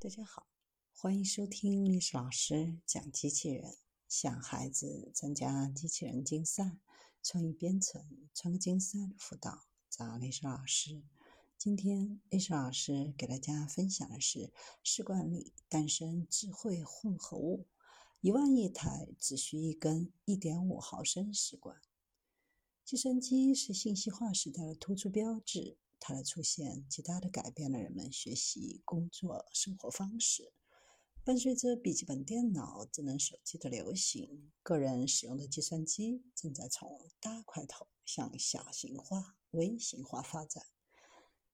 大家好，欢迎收听历史老师讲机器人，想孩子参加机器人竞赛、创意编程、创客竞赛的辅导，找历史老师。今天历史老师给大家分享的是：试管里诞生智慧混合物，一万亿台只需一根一点五毫升试管。计算机是信息化时代的突出标志。它的出现极大的改变了人们学习、工作、生活方式。伴随着笔记本电脑、智能手机的流行，个人使用的计算机正在从大块头向小型化、微型化发展。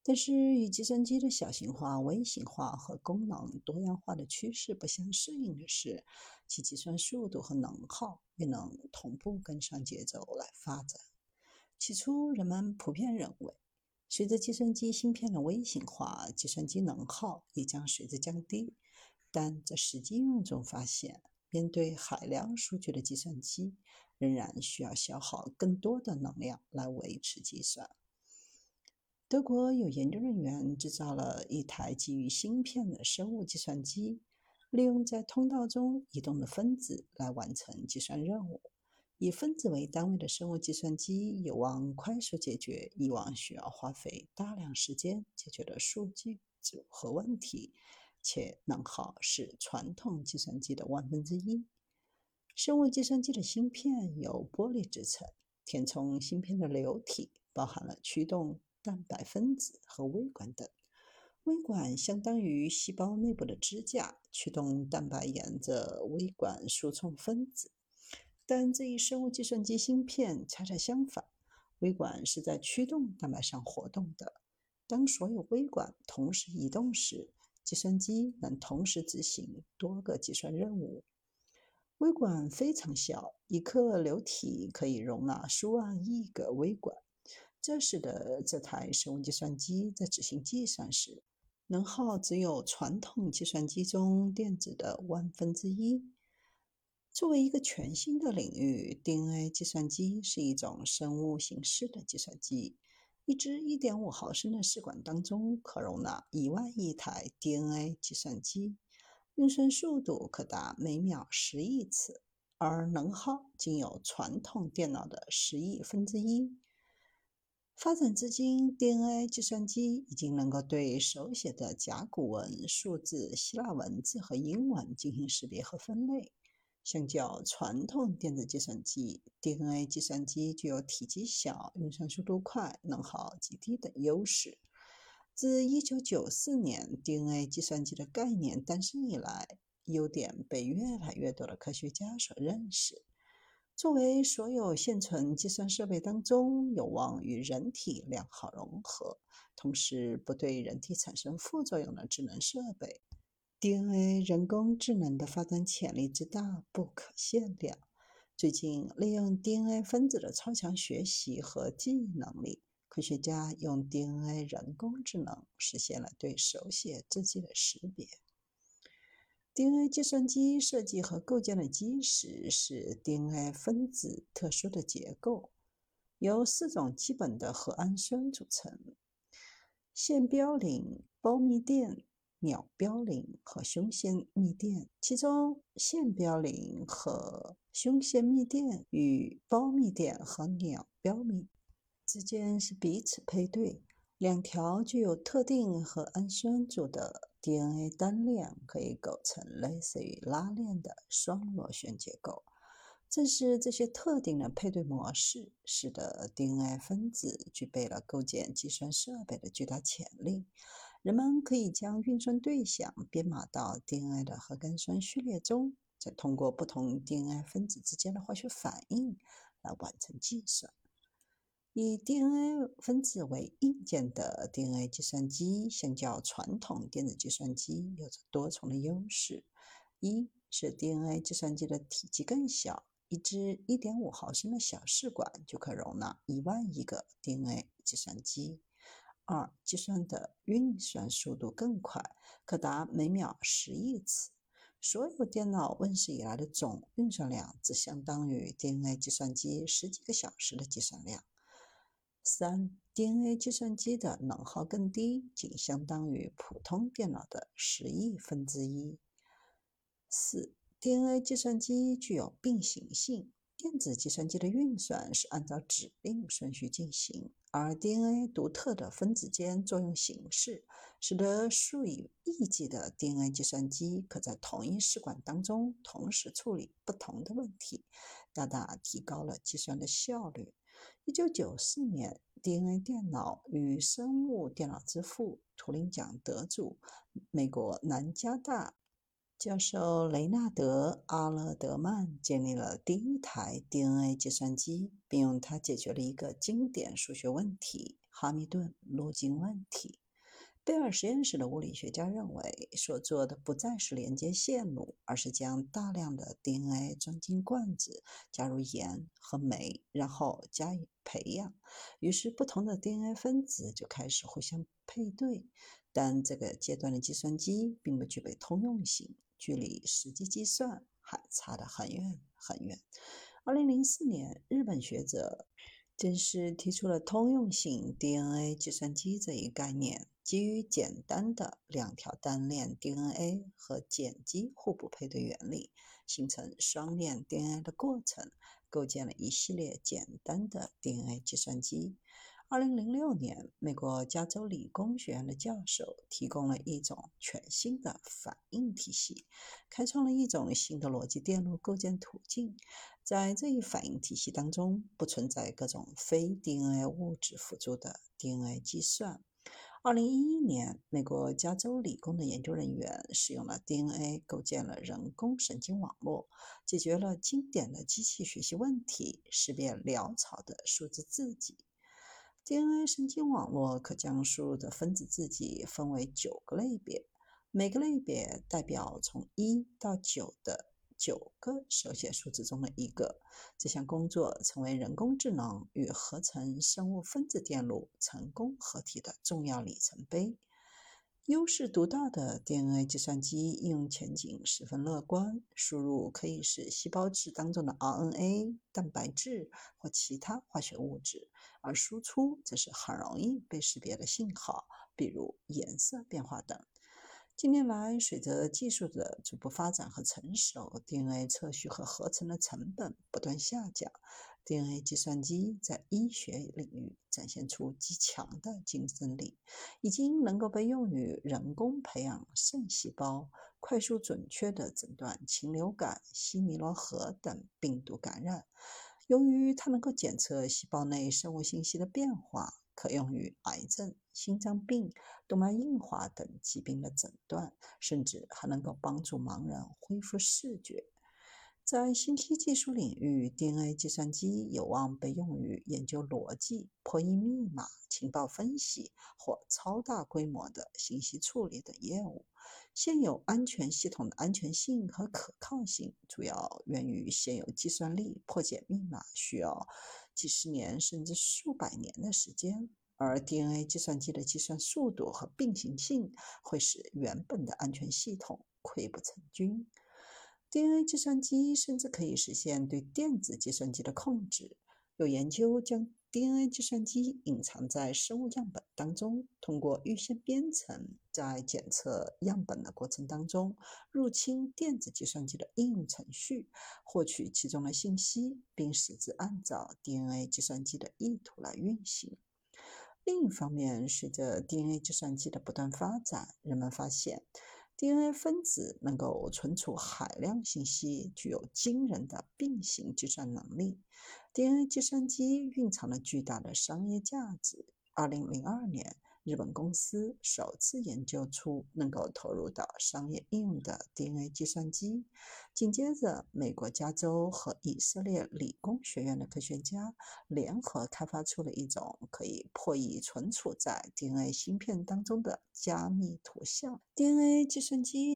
但是，与计算机的小型化、微型化和功能多样化的趋势不相适应的是，其计算速度和能耗未能同步跟上节奏来发展。起初，人们普遍认为。随着计算机芯片的微型化，计算机能耗也将随之降低。但在实际应用中发现，面对海量数据的计算机，仍然需要消耗更多的能量来维持计算。德国有研究人员制造了一台基于芯片的生物计算机，利用在通道中移动的分子来完成计算任务。以分子为单位的生物计算机有望快速解决以往需要花费大量时间解决的数据组合问题，且能耗是传统计算机的万分之一。生物计算机的芯片由玻璃制成，填充芯片的流体包含了驱动蛋白分子和微管等。微管相当于细胞内部的支架，驱动蛋白沿着微管输送分子。但这一生物计算机芯片恰恰相反，微管是在驱动蛋白上活动的。当所有微管同时移动时，计算机能同时执行多个计算任务。微管非常小，一颗流体可以容纳数万亿个微管，这使得这台生物计算机在执行计算时，能耗只有传统计算机中电子的万分之一。作为一个全新的领域，DNA 计算机是一种生物形式的计算机。一支1.5毫升的试管当中可容纳一万亿台 DNA 计算机，运算速度可达每秒十亿次，而能耗仅有传统电脑的十亿分之一。发展至今，DNA 计算机已经能够对手写的甲骨文、数字、希腊文字和英文进行识别和分类。相较传统电子计算机，DNA 计算机具有体积小、运算速度快、能耗极低等优势。自1994年 DNA 计算机的概念诞生以来，优点被越来越多的科学家所认识。作为所有现存计算设备当中有望与人体良好融合，同时不对人体产生副作用的智能设备。DNA 人工智能的发展潜力之大不可限量。最近，利用 DNA 分子的超强学习和记忆能力，科学家用 DNA 人工智能实现了对手写字迹的识别。DNA 计算机设计和构建的基石是 DNA 分子特殊的结构，由四种基本的核氨酸组成：线标磷、胞嘧啶。鸟标磷和胸腺嘧啶，其中线标磷和胸腺嘧啶与胞嘧啶和鸟标嘧之间是彼此配对。两条具有特定核氨酸组的 DNA 单链可以构成类似于拉链的双螺旋结构。正是这些特定的配对模式，使得 DNA 分子具备了构建计算设备的巨大潜力。人们可以将运算对象编码到 DNA 的核苷酸序列中，再通过不同 DNA 分子之间的化学反应来完成计算。以 DNA 分子为硬件的 DNA 计算机，相较传统电子计算机有着多重的优势：一是 DNA 计算机的体积更小，一支1.5毫升的小试管就可容纳一万亿个 DNA 计算机。二、计算的运算速度更快，可达每秒十亿次。所有电脑问世以来的总运算量，只相当于 DNA 计算机十几个小时的计算量。三、DNA 计算机的能耗更低，仅相当于普通电脑的十亿分之一。四、DNA 计算机具有并行性。电子计算机的运算是按照指令顺序进行，而 DNA 独特的分子间作用形式，使得数以亿计的 DNA 计算机可在同一试管当中同时处理不同的问题，大大提高了计算的效率。一九九四年，DNA 电脑与生物电脑之父、图灵奖得主、美国南加大。教授雷纳德·阿勒德曼建立了第一台 DNA 计算机，并用它解决了一个经典数学问题——哈密顿路径问题。贝尔实验室的物理学家认为，所做的不再是连接线路，而是将大量的 DNA 装进罐子，加入盐和酶，然后加以培养。于是，不同的 DNA 分子就开始互相配对。但这个阶段的计算机并不具备通用性。距离实际计算还差得很远很远。二零零四年，日本学者正式提出了通用性 DNA 计算机这一概念，基于简单的两条单链 DNA 和碱基互补配对原理，形成双链 DNA 的过程，构建了一系列简单的 DNA 计算机。二零零六年，美国加州理工学院的教授提供了一种全新的反应体系，开创了一种新的逻辑电路构建途径。在这一反应体系当中，不存在各种非 DNA 物质辅助的 DNA 计算。二零一一年，美国加州理工的研究人员使用了 DNA 构建了人工神经网络，解决了经典的机器学习问题，识别潦草的数字字迹。DNA 神经网络可将输入的分子自己分为九个类别，每个类别代表从一到九的九个手写数字中的一个。这项工作成为人工智能与合成生物分子电路成功合体的重要里程碑。优势独到的 DNA 计算机应用前景十分乐观。输入可以是细胞质当中的 RNA、蛋白质或其他化学物质，而输出则是很容易被识别的信号，比如颜色变化等。近年来，随着技术的逐步发展和成熟，DNA 测序和合成的成本不断下降。DNA 计算机在医学领域展现出极强的竞争力，已经能够被用于人工培养肾细胞，快速准确地诊断禽流感、西尼罗河等病毒感染。由于它能够检测细胞内生物信息的变化，可用于癌症、心脏病、动脉硬化等疾病的诊断，甚至还能够帮助盲人恢复视觉。在信息技术领域，DNA 计算机有望被用于研究逻辑、破译密码、情报分析或超大规模的信息处理等业务。现有安全系统的安全性和可靠性主要源于现有计算力破解密码需要几十年甚至数百年的时间，而 DNA 计算机的计算速度和并行性会使原本的安全系统溃不成军。DNA 计算机甚至可以实现对电子计算机的控制。有研究将 DNA 计算机隐藏在生物样本当中，通过预先编程，在检测样本的过程当中入侵电子计算机的应用程序，获取其中的信息，并使之按照 DNA 计算机的意图来运行。另一方面，随着 DNA 计算机的不断发展，人们发现。DNA 分子能够存储海量信息，具有惊人的并行计算能力。DNA 计算机蕴藏了巨大的商业价值。二零零二年。日本公司首次研究出能够投入到商业应用的 DNA 计算机。紧接着，美国加州和以色列理工学院的科学家联合开发出了一种可以破译存储在 DNA 芯片当中的加密图像。DNA 计算机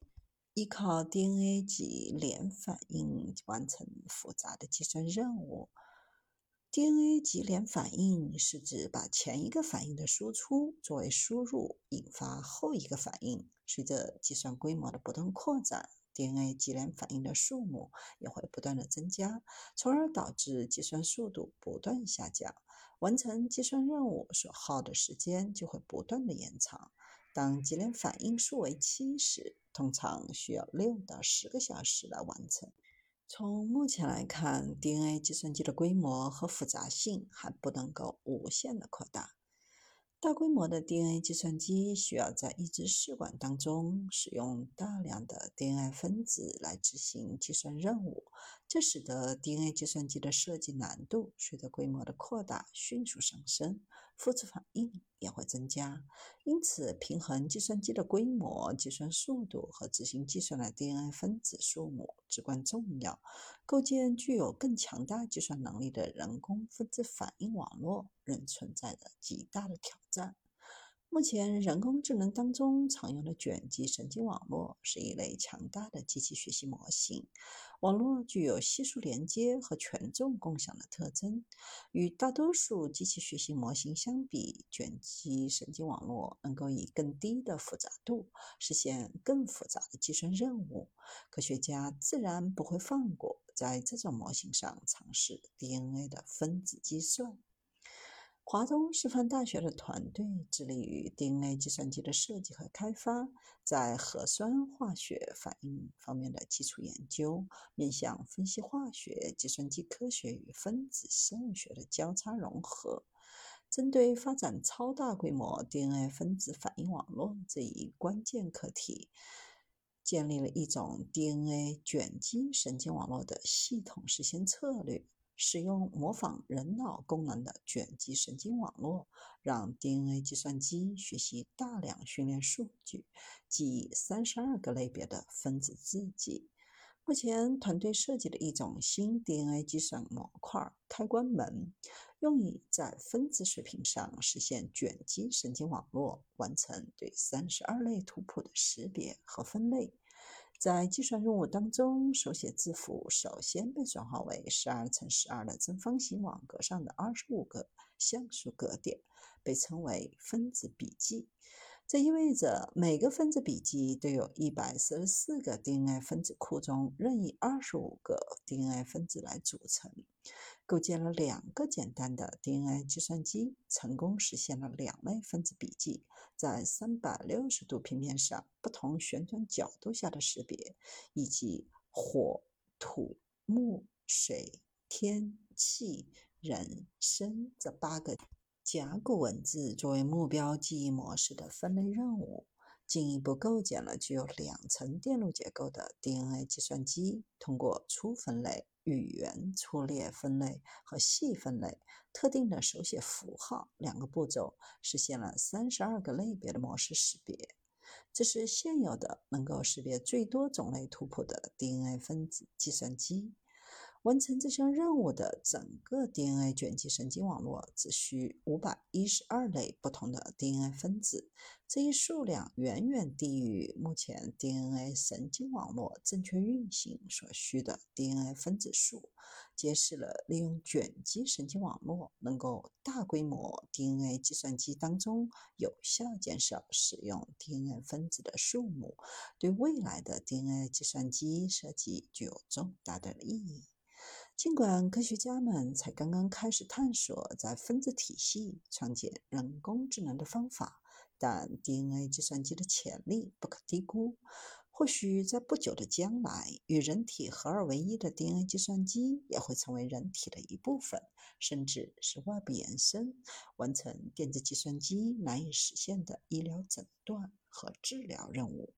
依靠 DNA 级联反应完成复杂的计算任务。DNA 级联反应是指把前一个反应的输出作为输入，引发后一个反应。随着计算规模的不断扩展，DNA 级联反应的数目也会不断的增加，从而导致计算速度不断下降。完成计算任务所耗的时间就会不断的延长。当级联反应数为七时，通常需要六到十个小时来完成。从目前来看，DNA 计算机的规模和复杂性还不能够无限的扩大。大规模的 DNA 计算机需要在一支试管当中使用大量的 DNA 分子来执行计算任务，这使得 DNA 计算机的设计难度随着规模的扩大迅速上升，复制反应也会增加。因此，平衡计算机的规模、计算速度和执行计算的 DNA 分子数目至关重要。构建具有更强大计算能力的人工复制反应网络仍存在着极大的挑战。目前，人工智能当中常用的卷积神经网络是一类强大的机器学习模型。网络具有系数连接和权重共享的特征。与大多数机器学习模型相比，卷积神经网络能够以更低的复杂度实现更复杂的计算任务。科学家自然不会放过在这种模型上尝试 DNA 的分子计算。华东师范大学的团队致力于 DNA 计算机的设计和开发，在核酸化学反应方面的基础研究，面向分析化学、计算机科学与分子生物学的交叉融合。针对发展超大规模 DNA 分子反应网络这一关键课题，建立了一种 DNA 卷积神经网络的系统实现策略。使用模仿人脑功能的卷积神经网络，让 DNA 计算机学习大量训练数据，记忆三十二个类别的分子字迹。目前，团队设计了一种新 DNA 计算模块——开关门，用以在分子水平上实现卷积神经网络，完成对三十二类图谱的识别和分类。在计算任务当中，手写字符首先被转化为十二乘十二的正方形网格上的二十五个像素格点，被称为分子笔记。这意味着每个分子笔记都有一百四十四个 DNA 分子库中任意二十五个 DNA 分子来组成。构建了两个简单的 DNA 计算机，成功实现了两类分子笔记在三百六十度平面上不同旋转角度下的识别，以及火、土、木、水、天、气、人、生这八个甲骨文字作为目标记忆模式的分类任务。进一步构建了具有两层电路结构的 DNA 计算机，通过粗分类、语言粗列分类和细分类特定的手写符号两个步骤，实现了三十二个类别的模式识别。这是现有的能够识别最多种类图谱的 DNA 分子计算机。完成这项任务的整个 DNA 卷积神经网络只需五百一十二类不同的 DNA 分子，这一数量远远低于目前 DNA 神经网络正确运行所需的 DNA 分子数，揭示了利用卷积神经网络能够大规模 DNA 计算机当中有效减少使用 DNA 分子的数目，对未来的 DNA 计算机设计具有重大的意义。尽管科学家们才刚刚开始探索在分子体系创建人工智能的方法，但 DNA 计算机的潜力不可低估。或许在不久的将来，与人体合二为一的 DNA 计算机也会成为人体的一部分，甚至是外部延伸，完成电子计算机难以实现的医疗诊断和治疗任务。